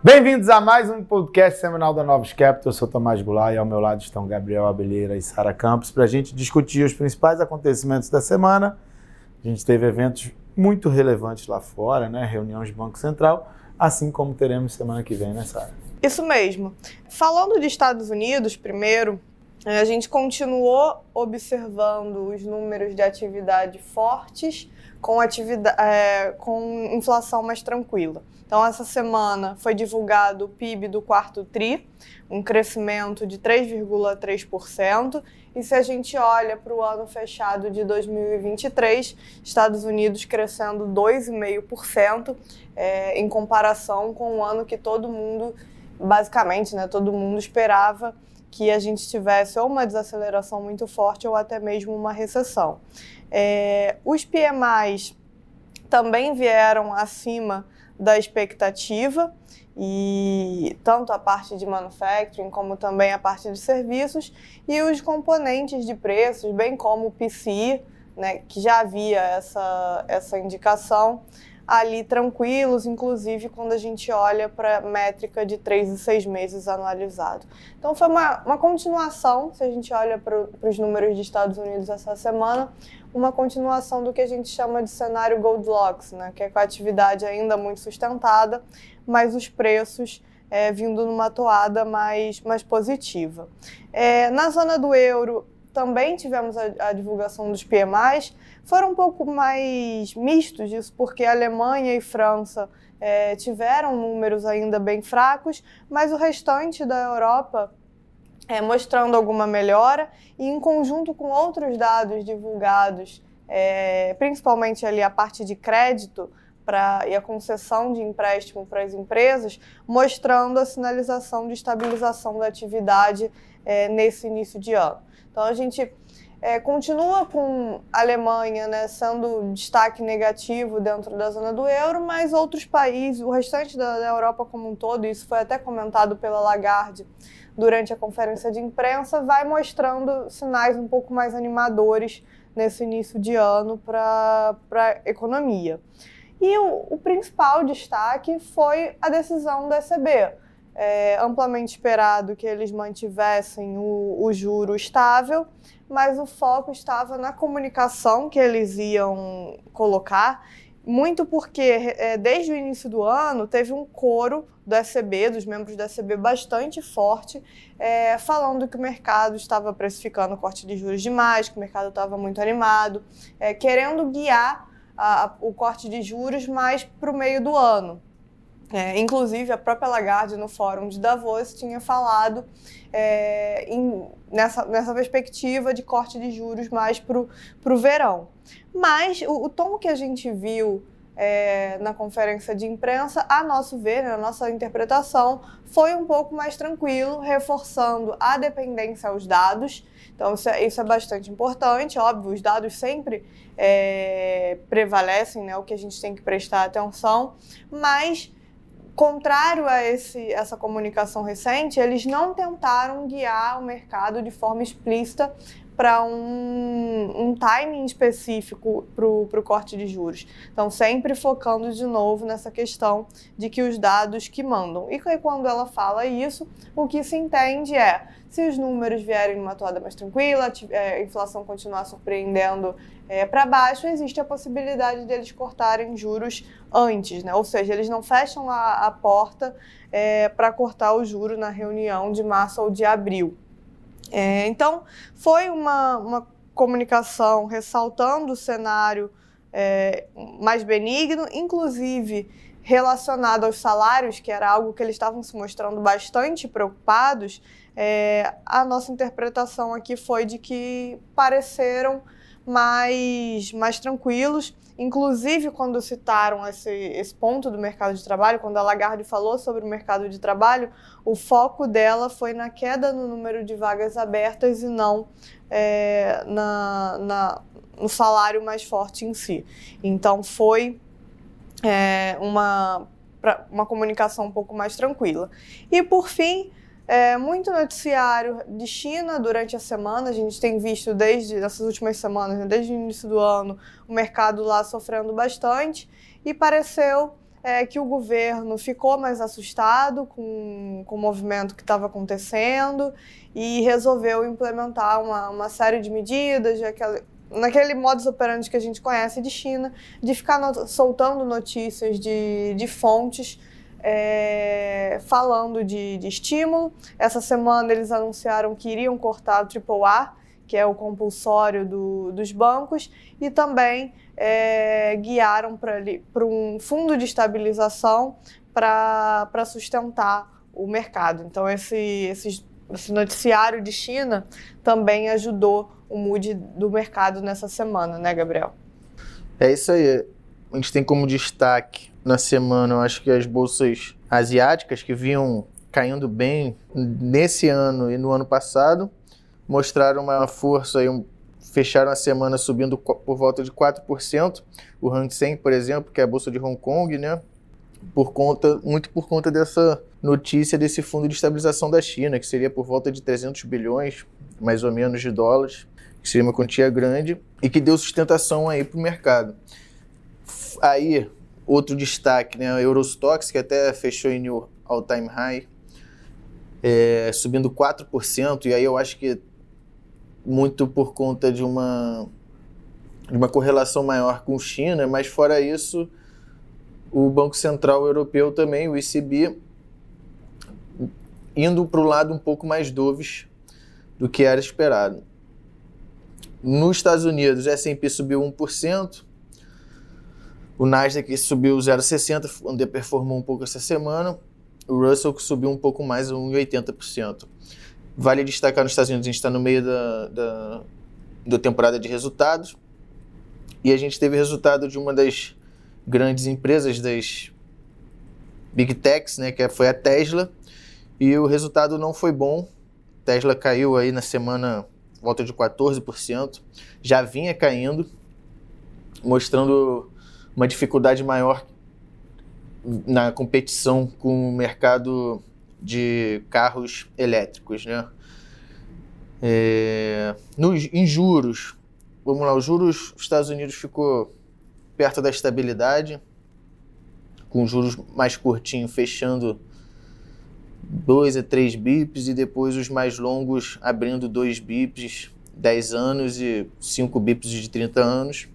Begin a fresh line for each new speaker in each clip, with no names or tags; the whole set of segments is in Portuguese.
Bem-vindos a mais um podcast semanal da Novos Capital. Eu sou Tomás Goulart e ao meu lado estão Gabriel Abelheira e Sara Campos para a gente discutir os principais acontecimentos da semana. A gente teve eventos muito relevantes lá fora, né? Reuniões do Banco Central, assim como teremos semana que vem, né, Sara?
Isso mesmo. Falando de Estados Unidos, primeiro, a gente continuou observando os números de atividade fortes com, atividade, é, com inflação mais tranquila. Então, essa semana foi divulgado o PIB do quarto TRI, um crescimento de 3,3%. E se a gente olha para o ano fechado de 2023, Estados Unidos crescendo 2,5%, é, em comparação com o ano que todo mundo, basicamente, né, todo mundo esperava que a gente tivesse ou uma desaceleração muito forte ou até mesmo uma recessão. É, os PMIs também vieram acima da expectativa e tanto a parte de manufacturing como também a parte de serviços e os componentes de preços, bem como o PCI, né, que já havia essa, essa indicação, ali tranquilos, inclusive quando a gente olha para métrica de 3 e 6 meses anualizado. Então foi uma, uma continuação, se a gente olha para os números dos Estados Unidos essa semana, uma continuação do que a gente chama de cenário Goldilocks, né, que é com a atividade ainda muito sustentada, mas os preços é, vindo numa toada mais, mais positiva. É, na zona do euro, também tivemos a, a, divulgação dos PMIs, foram um pouco mais mistos isso, porque Alemanha e França é, tiveram números ainda bem fracos, mas o restante da Europa é, mostrando alguma melhora e em conjunto com outros dados divulgados, é, principalmente ali a parte de crédito, E a concessão de empréstimo para as empresas, mostrando a sinalização de estabilização da atividade é, nesse início de ano. Então a gente é, continua com a Alemanha né, sendo destaque negativo dentro da zona do euro, mas outros países, o restante da, da Europa como um todo, isso foi até comentado pela Lagarde durante a conferência de imprensa, vai mostrando sinais um pouco mais animadores nesse início de ano para a economia. E o, o principal destaque foi a decisão da ECB é, amplamente esperado que eles mantivessem o, o juro estável, mas o foco estava na comunicação que eles iam colocar, muito porque é, desde o início do ano teve um coro do SCB, dos membros do SCB, bastante forte, é, falando que o mercado estava precificando corte de juros demais, que o mercado estava muito animado, é, querendo guiar a, o corte de juros mais para o meio do ano. É, inclusive, a própria Lagarde, no fórum de Davos, tinha falado é, em, nessa, nessa perspectiva de corte de juros mais para o verão. Mas o, o, tom que a gente viu é, na conferência de imprensa, a nosso ver, na nossa interpretação, foi um pouco mais tranquilo, reforçando a dependência aos dados. Então, isso é, isso é bastante importante. Óbvio, os dados sempre é, prevalecem, né, o que a gente tem que prestar atenção, mas contrário a esse, essa comunicação recente, eles não tentaram guiar o mercado de forma explícita para um, um timing específico para o corte de juros. Então, sempre focando de novo nessa questão de que os dados que mandam. E quando ela fala isso, o que se entende é se os números vierem numa toada mais tranquila, é, a inflação continuar surpreendendo é, para baixo, existe a possibilidade deles cortarem juros antes, né? ou seja, eles não fecham a, a porta é, para cortar o juro na reunião de março ou de abril. É, então, foi uma, uma comunicação ressaltando o cenário é, mais benigno, inclusive relacionado aos salários, que era algo que eles estavam se mostrando bastante preocupados, é, a nossa interpretação aqui foi de que pareceram mais, mais tranquilos. Inclusive, quando citaram esse, esse ponto do mercado de trabalho, quando a Lagarde falou sobre o mercado de trabalho, o foco dela foi na queda no número de vagas abertas e não é, na, na, no salário mais forte em si. Então, foi é, uma, uma comunicação um pouco mais tranquila. E, por fim, é, muito noticiário de China durante a semana. A gente tem visto desde essas últimas semanas, né, desde o início do ano, o mercado lá sofrendo bastante. E pareceu é que o governo ficou mais assustado com, com o movimento que estava acontecendo e resolveu implementar uma, uma série de medidas, aquele, naquele modus operandi que a gente conhece de China, de ficar soltando notícias de, de fontes é, falando de, de, estímulo. Essa semana eles anunciaram que iriam cortar o AAA, que é o compulsório do, dos bancos, e também é, guiaram para um fundo de estabilização para sustentar o mercado. Então, esse, esse, esse noticiário de China também ajudou o mood do mercado nessa semana, né, Gabriel?
É isso aí. A gente tem como destaque na semana, eu acho que as bolsas asiáticas que vinham caindo bem nesse ano e no ano passado mostraram uma força e um, fecharam a semana subindo por volta de 4%. O Hang Seng, por exemplo, que é a bolsa de Hong Kong, né? Por conta, muito por conta dessa notícia desse fundo de estabilização da China, que seria por volta de 300 bilhões, mais ou menos, de dólares, que seria uma quantia grande e que deu sustentação aí para o mercado. Aí, outro destaque, né? A Eurostox, que até fechou em new all-time high, é, subindo 4%, e aí eu acho que muito por conta de uma, de uma correlação maior com China, mas fora isso, o Banco Central Europeu também, o ECB, indo para o lado um pouco mais doves do que era esperado. Nos Estados Unidos, S&P subiu 1%, o Nasdaq subiu 0,60%, underperformou um pouco essa semana, o Russell subiu um pouco mais, 1,80%. Vale destacar nos Estados Unidos, a gente está no meio da, da, da temporada de resultados e a gente teve resultado de uma das grandes empresas, das Big Techs, né, que foi a Tesla, e o resultado não foi bom. Tesla caiu aí na semana volta de 14%, já vinha caindo, mostrando uma dificuldade maior na competição com o mercado de carros elétricos, né? É, nos, em juros, vamos lá, os juros dos Estados Unidos ficou perto da estabilidade, com juros mais curtinhos fechando 2 a 3 bips e depois os mais longos abrindo 2 bips, 10 anos e 5 bips de 30 anos.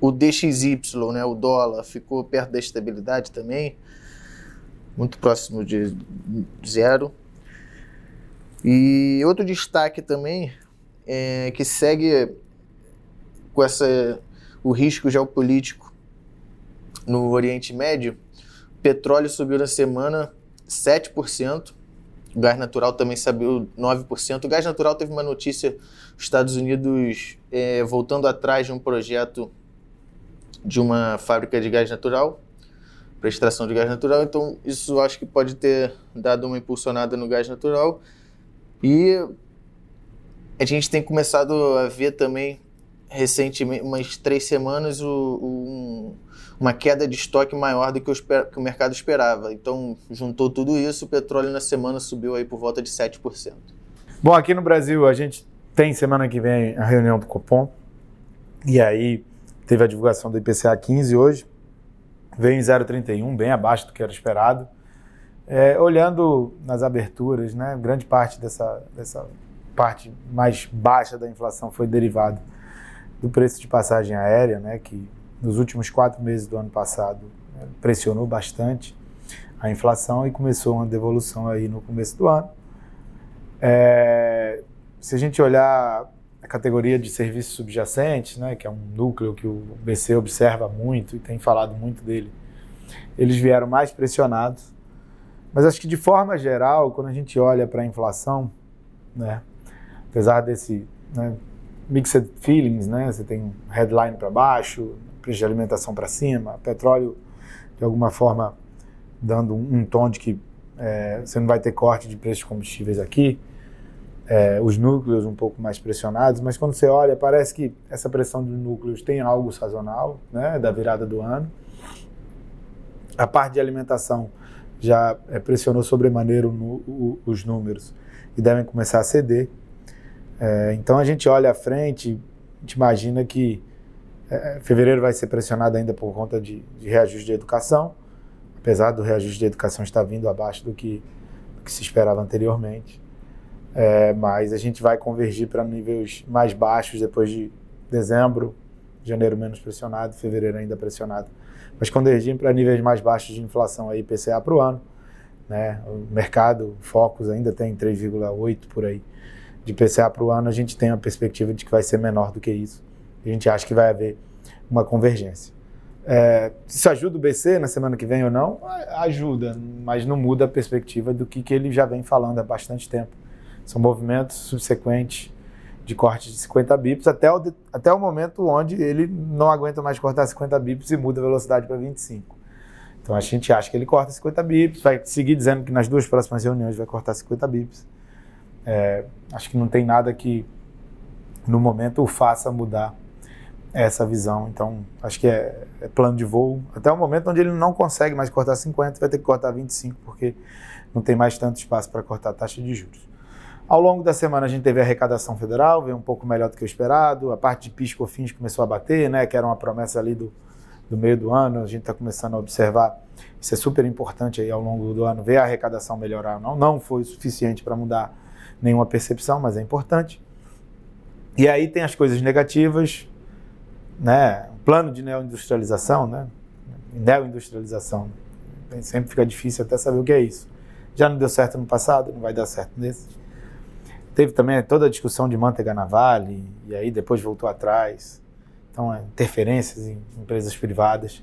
O DXY, né, o dólar, ficou perto da estabilidade também, muito próximo de zero. E outro destaque também é que segue com essa, o risco geopolítico no Oriente Médio. O petróleo subiu na semana 7%. O gás natural também subiu 9%. O gás natural teve uma notícia: os Estados Unidos é, voltando atrás de um projeto de uma fábrica de gás natural para extração de gás natural, então isso acho que pode ter dado uma impulsionada no gás natural. E a gente tem começado a ver também recentemente, umas três semanas, o, o, uma queda de estoque maior do que o, que o, mercado esperava. Então, juntou tudo isso, o petróleo na semana subiu aí por volta de 7%.
Bom, aqui no Brasil, a gente tem semana que vem a reunião do Copom, e aí teve a divulgação do IPCA 15 hoje, veio em 0,31, bem abaixo do que era esperado. É, olhando nas aberturas, né, grande parte dessa, dessa parte mais baixa da inflação foi derivado do preço de passagem aérea, né, que nos últimos quatro meses do ano passado né, pressionou bastante a inflação e começou uma devolução aí no começo do ano. É, se a gente olhar a categoria de serviços subjacentes, né, que é um núcleo que o BC observa muito e tem falado muito dele, eles vieram mais pressionados. Mas acho que de forma geral, quando a gente olha para a inflação, né, apesar desse né, mixed feelings, né, você tem headline para baixo, preço de alimentação para cima, petróleo de alguma forma dando um, tom de que é, você não vai ter corte de preços de combustíveis aqui é, os núcleos um pouco mais pressionados, mas quando você olha, parece que essa pressão dos núcleos tem algo sazonal, né, da virada do ano. A parte de alimentação já é, pressionou sobremaneira os números e devem começar a ceder. É, então a gente olha à frente, a gente imagina que É, fevereiro vai ser pressionado ainda por conta de, de, reajuste de educação, apesar do reajuste de educação estar vindo abaixo do que, do que se esperava anteriormente. É, mas a gente vai convergir para níveis mais baixos depois de dezembro, janeiro menos pressionado, fevereiro ainda pressionado. Mas convergir para níveis mais baixos de inflação aí, PCA para o ano. Né? O mercado, Focus ainda tem 3,8 por aí de PCA para o ano, a gente tem a perspectiva de que vai ser menor do que isso. A gente acha que vai haver uma convergência. É, isso ajuda o BC na semana que vem ou não? Ajuda, mas não muda a perspectiva do que, que ele já vem falando há bastante tempo são movimentos subsequentes de corte de 50 bips até o, até o momento onde ele não aguenta mais cortar 50 bips e muda a velocidade para 25. Então a gente acha que ele corta 50 bips, vai seguir dizendo que nas duas próximas reuniões vai cortar 50 bips. É, acho que não tem nada que no momento o faça mudar essa visão. Então acho que é, é plano de voo até o momento onde ele não consegue mais cortar 50, vai ter que cortar 25 porque não tem mais tanto espaço para cortar a taxa de juros. Ao longo da semana a gente teve a arrecadação federal, veio um pouco melhor do que o esperado. A parte de PIS e COFINS começou a bater, né, que era uma promessa ali do, do meio do ano. A gente está começando a observar. Isso é super importante aí ao longo do ano, ver a arrecadação melhorar. Não, não foi suficiente para mudar nenhuma percepção, mas é importante. E aí tem as coisas negativas, né? Plano de neoindustrialização, né? Neoindustrialização. Sempre fica difícil até saber o que é isso. Já não deu certo no passado, não vai dar certo nesse. Teve também toda a discussão de manteiga na Vale, e aí depois voltou atrás. Então, é, interferências em empresas privadas,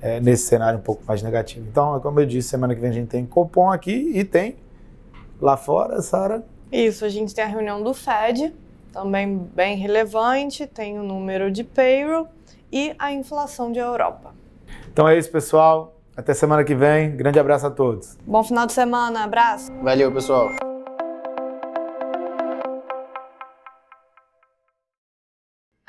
é, nesse cenário um pouco mais negativo. Então, como eu disse, semana que vem a gente tem Copom aqui e tem lá fora, Sara.
Isso, a gente tem a reunião do Fed, também bem relevante, tem o número de payroll e a inflação de Europa.
Então é isso, pessoal. Até semana que vem. Grande abraço a todos.
Bom final de semana. Abraço.
Valeu, pessoal.